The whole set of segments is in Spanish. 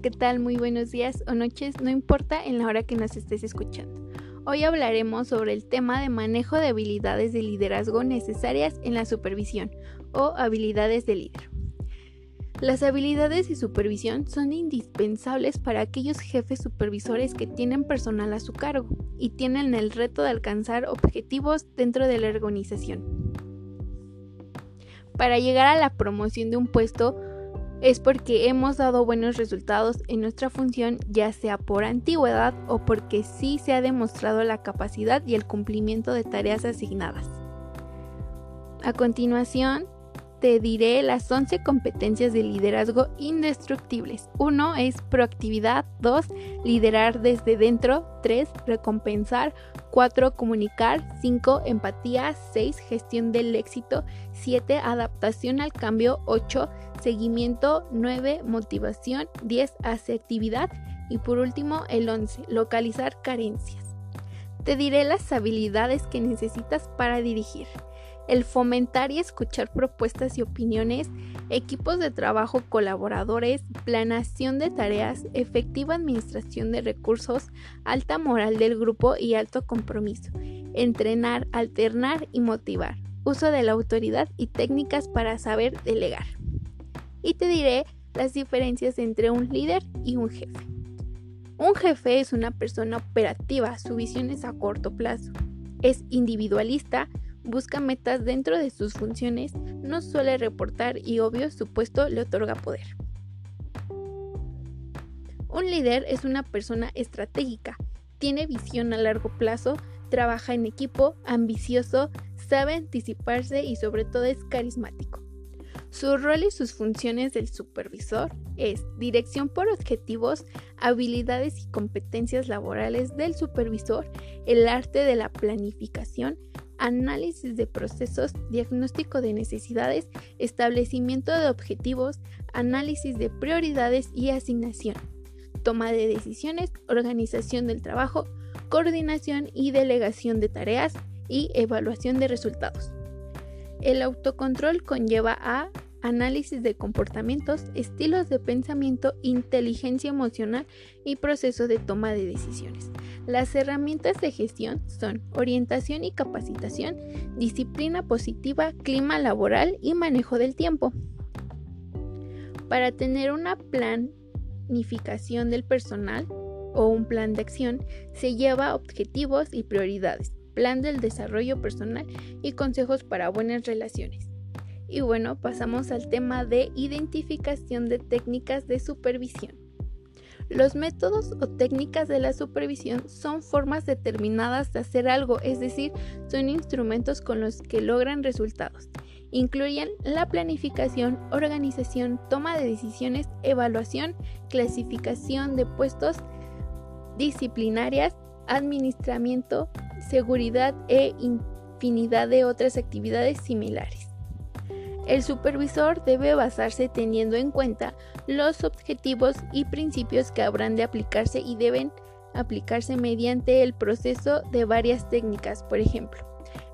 ¿qué tal? Muy buenos días o noches, no importa en la hora que nos estés escuchando. Hoy hablaremos sobre el tema de manejo de habilidades de liderazgo necesarias en la supervisión o habilidades de líder. Las habilidades de supervisión son indispensables para aquellos jefes supervisores que tienen personal a su cargo y tienen el reto de alcanzar objetivos dentro de la organización. Para llegar a la promoción de un puesto, es porque hemos dado buenos resultados en nuestra función, ya sea por antigüedad o porque sí se ha demostrado la capacidad y el cumplimiento de tareas asignadas. A continuación, te diré las 11 competencias de liderazgo indestructibles. 1 es proactividad, 2 liderar desde dentro, 3 recompensar, 4 comunicar, 5 empatía, 6 gestión del éxito, 7 adaptación al cambio, 8 seguimiento, 9 motivación, 10 asertividad y por último el 11 localizar carencias. Te diré las habilidades que necesitas para dirigir el fomentar y escuchar propuestas y opiniones, equipos de trabajo colaboradores, planación de tareas, efectiva administración de recursos, alta moral del grupo y alto compromiso, entrenar, alternar y motivar, uso de la autoridad y técnicas para saber delegar. Y te diré las diferencias entre un líder y un jefe. Un jefe es una persona operativa, su visión es a corto plazo, es individualista, busca metas dentro de sus funciones, no suele reportar y obvio su puesto le otorga poder. Un líder es una persona estratégica, tiene visión a largo plazo, trabaja en equipo, ambicioso, sabe anticiparse y sobre todo es carismático. Su rol y sus funciones del supervisor es dirección por objetivos, habilidades y competencias laborales del supervisor, el arte de la planificación, análisis de procesos, diagnóstico de necesidades, establecimiento de objetivos, análisis de prioridades y asignación, toma de decisiones, organización del trabajo, coordinación y delegación de tareas y evaluación de resultados. El autocontrol conlleva a análisis de comportamientos, estilos de pensamiento, inteligencia emocional y proceso de toma de decisiones. Las herramientas de gestión son orientación y capacitación, disciplina positiva, clima laboral y manejo del tiempo. Para tener una planificación del personal o un plan de acción, se lleva objetivos y prioridades, plan del desarrollo personal y consejos para buenas relaciones. Y bueno, pasamos al tema de identificación de técnicas de supervisión. Los métodos o técnicas de la supervisión son formas determinadas de hacer algo, es decir, son instrumentos con los que logran resultados. Incluyen la planificación, organización, toma de decisiones, evaluación, clasificación de puestos disciplinarias, administramiento, seguridad e infinidad de otras actividades similares. El supervisor debe basarse teniendo en cuenta los objetivos y principios que habrán de aplicarse y deben aplicarse mediante el proceso de varias técnicas. Por ejemplo,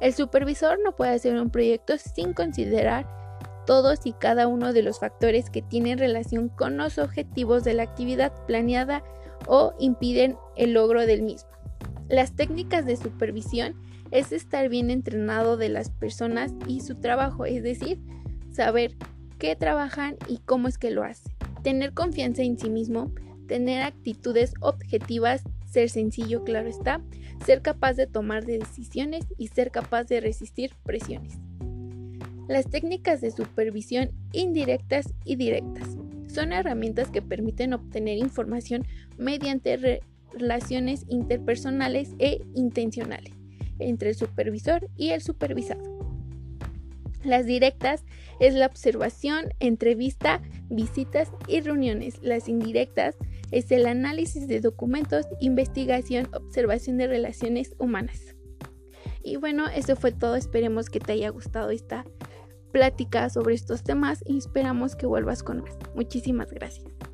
el supervisor no puede hacer un proyecto sin considerar todos y cada uno de los factores que tienen relación con los objetivos de la actividad planeada o impiden el logro del mismo. Las técnicas de supervisión es estar bien entrenado de las personas y su trabajo, es decir, saber qué trabajan y cómo es que lo hacen, tener confianza en sí mismo, tener actitudes objetivas, ser sencillo, claro está, ser capaz de tomar decisiones y ser capaz de resistir presiones. Las técnicas de supervisión indirectas y directas son herramientas que permiten obtener información mediante relaciones interpersonales e intencionales entre el supervisor y el supervisado. Las directas es la observación, entrevista, visitas y reuniones. Las indirectas es el análisis de documentos, investigación, observación de relaciones humanas. Y bueno, eso fue todo. Esperemos que te haya gustado esta plática sobre estos temas y esperamos que vuelvas con más. Muchísimas gracias.